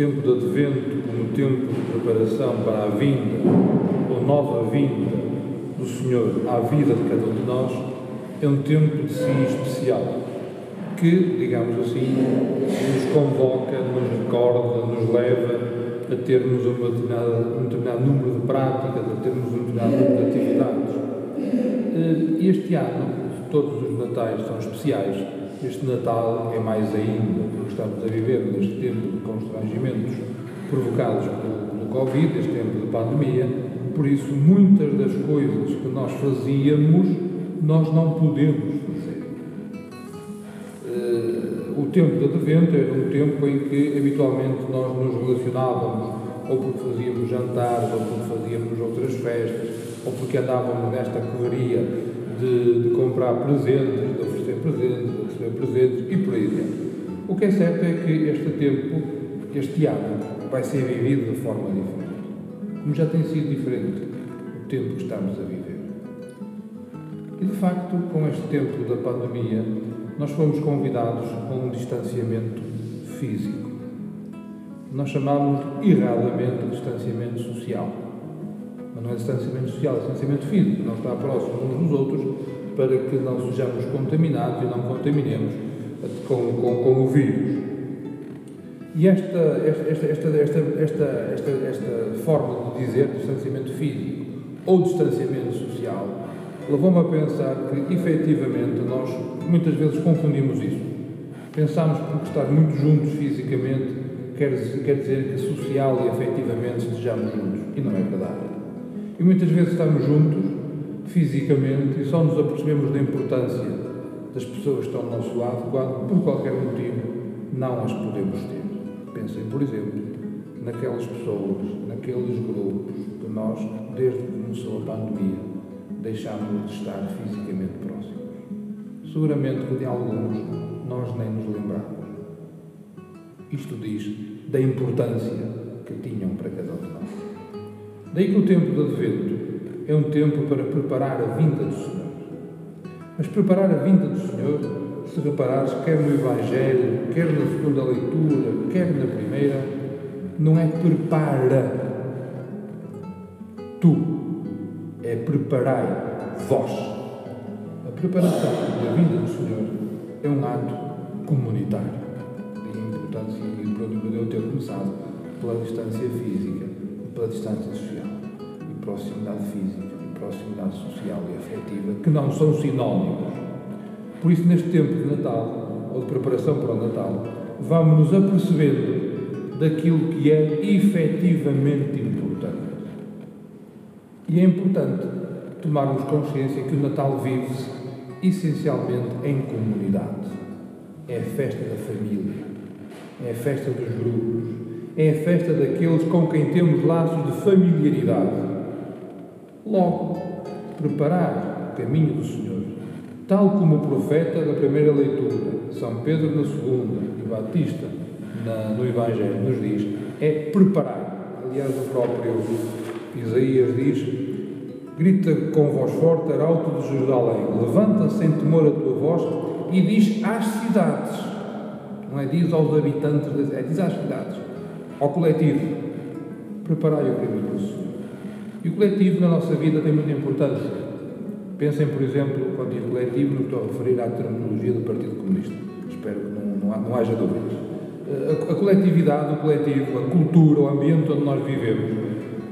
tempo de advento como tempo de preparação para a vinda ou nova vinda do Senhor à vida de cada um de nós é um tempo de si especial que, digamos assim, nos convoca, nos recorda, nos leva a termos uma determinada, um determinado número de práticas, a termos um determinado número de atividades. Eh, este ano, todos os natais são especiais, este Natal é mais ainda, estamos a viver neste tempo de constrangimentos provocados pelo, Covid, este tempo de pandemia, por isso muitas das coisas que nós fazíamos, nós não podemos fazer. Uh, o tempo de advento era um tempo em que habitualmente nós nos relacionávamos, ou porque fazíamos jantares, ou porque fazíamos outras festas, ou porque andávamos nesta correria de, de comprar presentes, de oferecer presentes, receber presentes e por aí dentro. O que é certo é que este tempo, este ano, vai ser vivido de forma diferente. Como já tem sido diferente o tempo que estamos a viver. E de facto, com este tempo da pandemia, nós fomos convidados a um distanciamento físico. Nós chamamos erradamente de distanciamento social. Mas não é distanciamento social, é distanciamento físico. Não está próximo uns dos outros para que não sejamos contaminados e não contaminemos com, com, com o vírus. E esta, esta, esta, esta, esta, esta, esta forma de dizer distanciamento físico ou distanciamento social levou-me a pensar que, efetivamente, nós muitas vezes confundimos isso. Pensamos que porque estar muito juntos fisicamente quer dizer, quer dizer que social e efetivamente estejamos juntos. E não é verdade. E muitas vezes estamos juntos fisicamente e só nos apercebemos da importância das pessoas que estão ao nosso lado quando, por qualquer motivo, não as podemos ter. Pensem, por exemplo, naquelas pessoas, naqueles grupos que nós, desde que começou a pandemia, deixámos de estar fisicamente próximos. Seguramente que de alguns nós nem nos lembramos. Isto diz da importância que tinham para cada um de nós. Daí que o tempo de advento é um tempo para preparar a vinda do Senhor. Mas preparar a vinda do Senhor, se reparares, quer no Evangelho, quer na segunda leitura, quer na primeira, não é prepara tu, é preparai vós. A preparação da vinda do Senhor é um ato comunitário. Daí a importância e o problema de eu ter começado pela distância física e pela distância social proximidade física proximidade social e afetiva, que não são sinónimos. Por isso, neste tempo de Natal, ou de preparação para o Natal, vamos nos apercebendo daquilo que é efetivamente importante. E é importante tomarmos consciência que o Natal vive-se essencialmente em comunidade. É a festa da família, é a festa dos grupos, é a festa daqueles com quem temos laços de familiaridade Logo, preparar o caminho do Senhor, tal como o profeta da primeira leitura, São Pedro na segunda e Batista na, no Evangelho nos diz, é preparar. Aliás, o próprio Isaías diz: grita com voz forte, arauto de Jerusalém, levanta-se em temor a tua voz e diz às cidades, não é diz aos habitantes, é diz às cidades, ao coletivo, preparai o caminho do Senhor. E o coletivo na nossa vida tem muita importância. Pensem, por exemplo, quando digo coletivo, não estou a referir à terminologia do Partido Comunista. Espero que não, não, não haja dúvidas. A, a, coletividade, o coletivo, a cultura, o ambiente onde nós vivemos,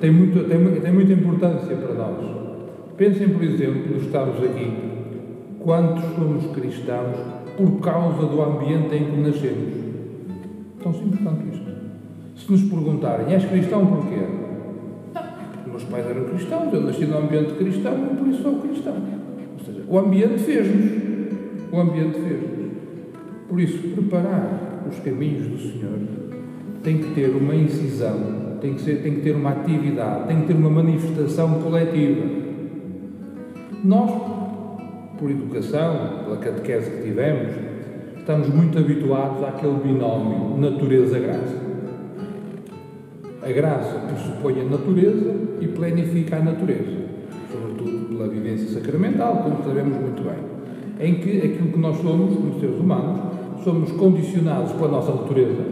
tem, muito, tem, tem muita importância para nós. Pensem, por exemplo, estamos aqui, quantos somos cristãos por causa do ambiente em que nascemos? Tão simples quanto isto. Se nos perguntarem, és cristão porquê? Meus pais eram cristãos, eu nasci num ambiente cristão e por isso sou cristão. Ou seja, o ambiente fez-nos. O ambiente fez-nos. Por isso, preparar os caminhos do Senhor tem que ter uma incisão, tem que, ser, tem que ter uma atividade, tem que ter uma manifestação coletiva. Nós, por educação, pela catequese que tivemos, estamos muito habituados àquele binómio natureza-graça. A graça pressupõe a natureza e planifica a natureza, sobretudo pela vivência sacramental, como sabemos muito bem, em que aquilo que nós somos, como seres humanos, somos condicionados pela nossa natureza.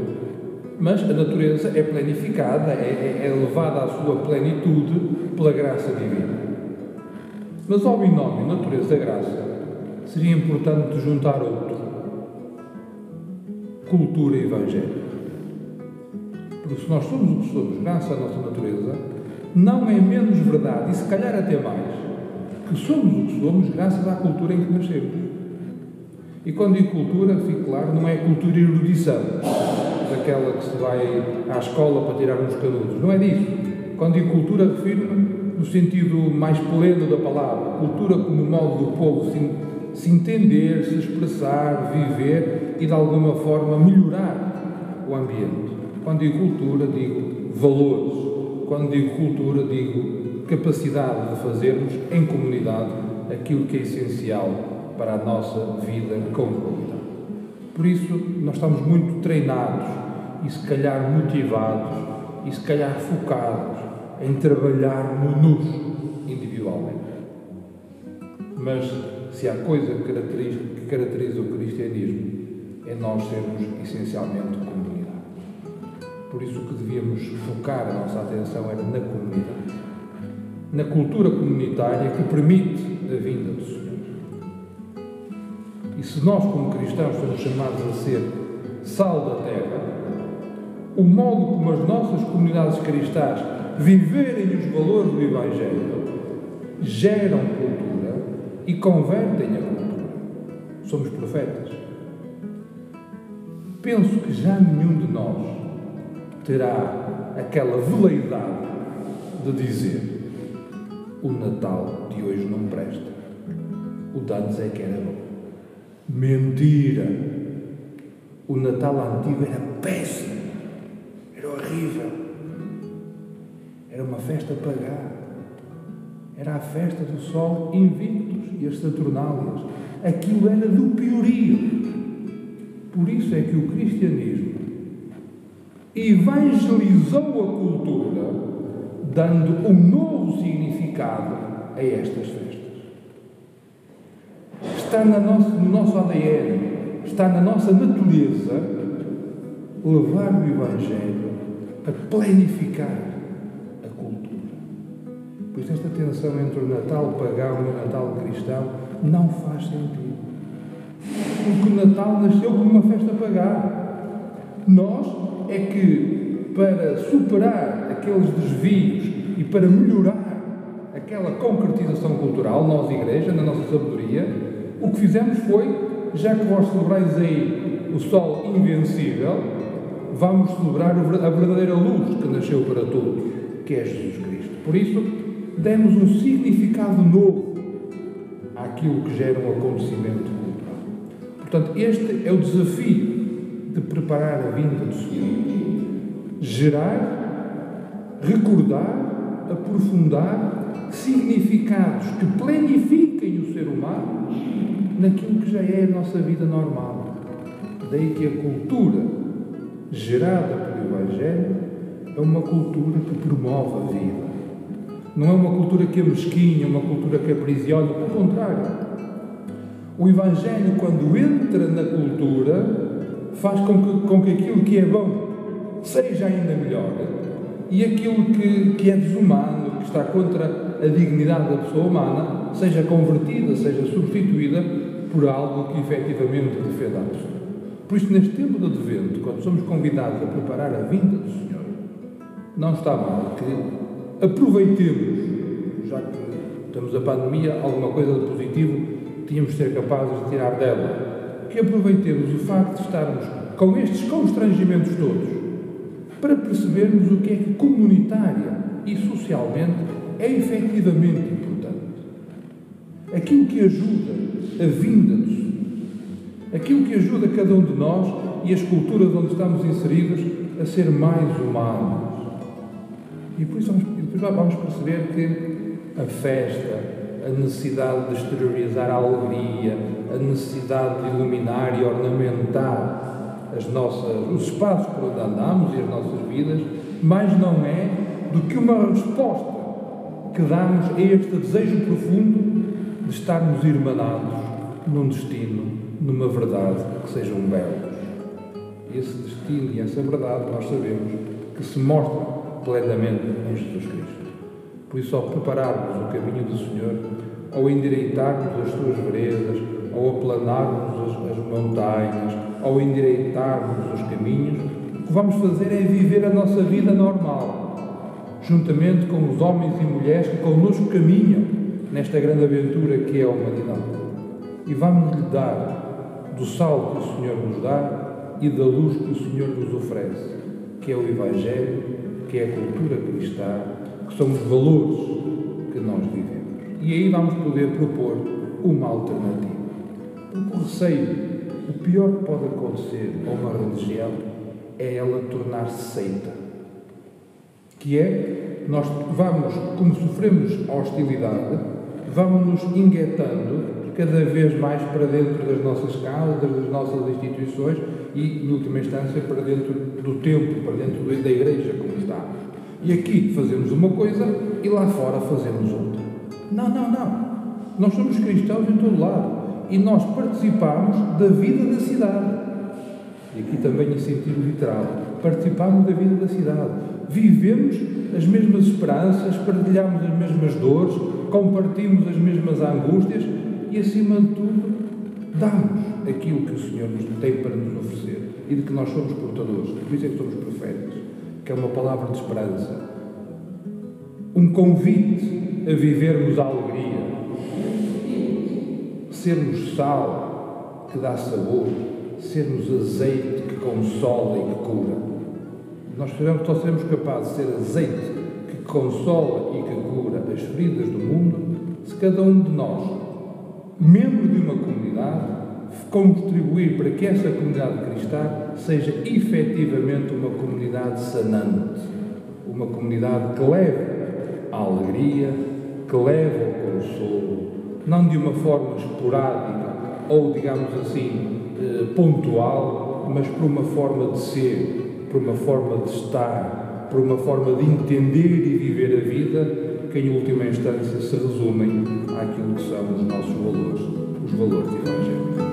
Mas a natureza é planificada, é, é, é levada à sua plenitude pela graça divina. Mas ao binómio natureza-graça seria importante juntar outro: cultura e evangelho. Porque se nós somos o que somos, graças à nossa natureza, não é menos verdade, e se calhar até mais, que somos o que somos graças à cultura em que nascemos. E quando digo cultura, fique claro, não é cultura erudição, daquela que se vai à escola para tirar uns canudos. Não é disso. Quando digo cultura, refiro-me no sentido mais pleno da palavra. Cultura como modo do povo se, se entender, se expressar, viver e de alguma forma melhorar o ambiente. Quando digo cultura, digo valores. Quando digo cultura, digo capacidade de fazermos em comunidade aquilo que é essencial para a nossa vida como comunidade. Por isso, nós estamos muito treinados e, se calhar, motivados e, se calhar, focados em trabalharmos-nos individualmente. Mas se há coisa que caracteriza, que caracteriza o cristianismo, é nós sermos essencialmente comunidade. Por isso que devíamos focar a nossa atenção era na comunidade. Na cultura comunitária que permite a vinda do Senhor. E se nós, como cristãos, somos chamados a ser sal da terra, o modo como as nossas comunidades cristãs viverem os valores do Evangelho, geram cultura e convertem a cultura. Somos profetas. Penso que já nenhum de nós terá aquela veleidade de dizer o Natal de hoje não presta. O de antes é que era bom. Mentira! O Natal antigo era péssimo, era horrível. Era uma festa pagã. Era a festa do sol invictus e as Saturnálias. Aquilo era do piorio. Por isso é que o cristianismo evangelizou a cultura, dando um novo significado a estas festas. Está no nosso, no nosso ADN, está na nossa natureza levar o Evangelho a planificar por isso, esta tensão entre o Natal pagão e o Natal cristão não faz sentido. Porque o Natal nasceu como uma festa pagã. Nós é que, para superar aqueles desvios e para melhorar aquela concretização cultural, nós, Igreja, na nossa sabedoria, o que fizemos foi, já que vós celebrais aí o Sol invencível, vamos celebrar a verdadeira luz que nasceu para todos, que é Jesus Cristo. Por isso, demos um significado novo àquilo que gera um acontecimento cultural. Portanto, este é o desafio de preparar a vinda do Senhor. Gerar, recordar, aprofundar significados que planifiquem o ser humano naquilo que já é a nossa vida normal. Daí que a cultura gerada pelo Evangelho é uma cultura que promove a vida não é uma cultura que é mesquinha, uma cultura que aprisiona, pelo contrário. O Evangelho, quando entra na cultura, faz com que, com que aquilo que é bom seja ainda melhor e aquilo que, que é desumano, que está contra a dignidade da pessoa humana, seja convertida, seja substituída por algo que efetivamente defenda a pessoa. Por isso, neste tempo de advento, quando somos convidados a preparar a vinda do Senhor, não está mal que aproveitemos, já que estamos a pandemia, alguma coisa de positivo tínhamos de ser capazes de tirar dela. Que aproveitemos o facto de estarmos com estes constrangimentos todos para percebermos o que é que comunitária e socialmente é efetivamente importante. Aquilo que ajuda a vinda do Senhor. Aquilo que ajuda cada um de nós e as culturas onde estamos inseridos a ser mais humanos. E isso vamos depois vamos perceber que a festa, a necessidade de exteriorizar a alegria, a necessidade de iluminar e ornamentar as nossas, os espaços por onde andamos e as nossas vidas, mais não é do que uma resposta que damos a este desejo profundo de estarmos irmanados num destino, numa verdade que sejam belos. esse destino e essa verdade nós sabemos que se mostra plenamente em Jesus Cristo. Por isso, ao prepararmos o caminho do Senhor, ao endireitarmos as suas veredas, ao aplanarmos as, as montanhas, ao endireitarmos os caminhos, o que vamos fazer é viver a nossa vida normal, juntamente com os homens e mulheres que connosco caminham nesta grande aventura que é a humanidade. E vamos lhe dar do sal que o Senhor nos dá e da luz que o Senhor nos oferece, que é o Evangelho, que é a cultura cristã, que são os valores que nós vivemos. E aí vamos poder propor uma alternativa. O receio, o pior que pode acontecer a uma religião é ela tornar-se seita. Que é, nós vamos, como sofremos a hostilidade, vamos nos inquietando cada vez mais para dentro das nossas casas, das nossas instituições e, em última instância, para dentro do templo, para dentro da igreja como estamos. E aqui fazemos uma coisa e lá fora fazemos outra. Não, não, não. Nós somos cristãos em todo lado e nós participamos da vida da cidade. E aqui também em sentido literal. Participamos da vida da cidade. Vivemos as mesmas esperanças, partilhamos as mesmas dores, compartimos as mesmas angústias e, acima de tudo, damos aquilo que o Senhor nos tem para nos oferecer e de que nós somos portadores. Por isso é que somos profetas, que é uma palavra de esperança, um convite a vivermos a alegria, sermos sal que dá sabor, sermos azeite que consola e que cura. Nós só seremos capazes de ser azeite que consola e que cura as feridas do mundo se cada um de nós, membro de uma comunidade, contribuir para que essa comunidade cristã seja efetivamente uma comunidade sanante, uma comunidade que leve a alegria, que leve ao consolo, não de uma forma esporádica ou, digamos assim, eh, pontual, mas por uma forma de ser, por uma forma de estar, por uma forma de entender e viver a vida, que em última instância se resumem àquilo que são os nossos valores, os valores Evangelho.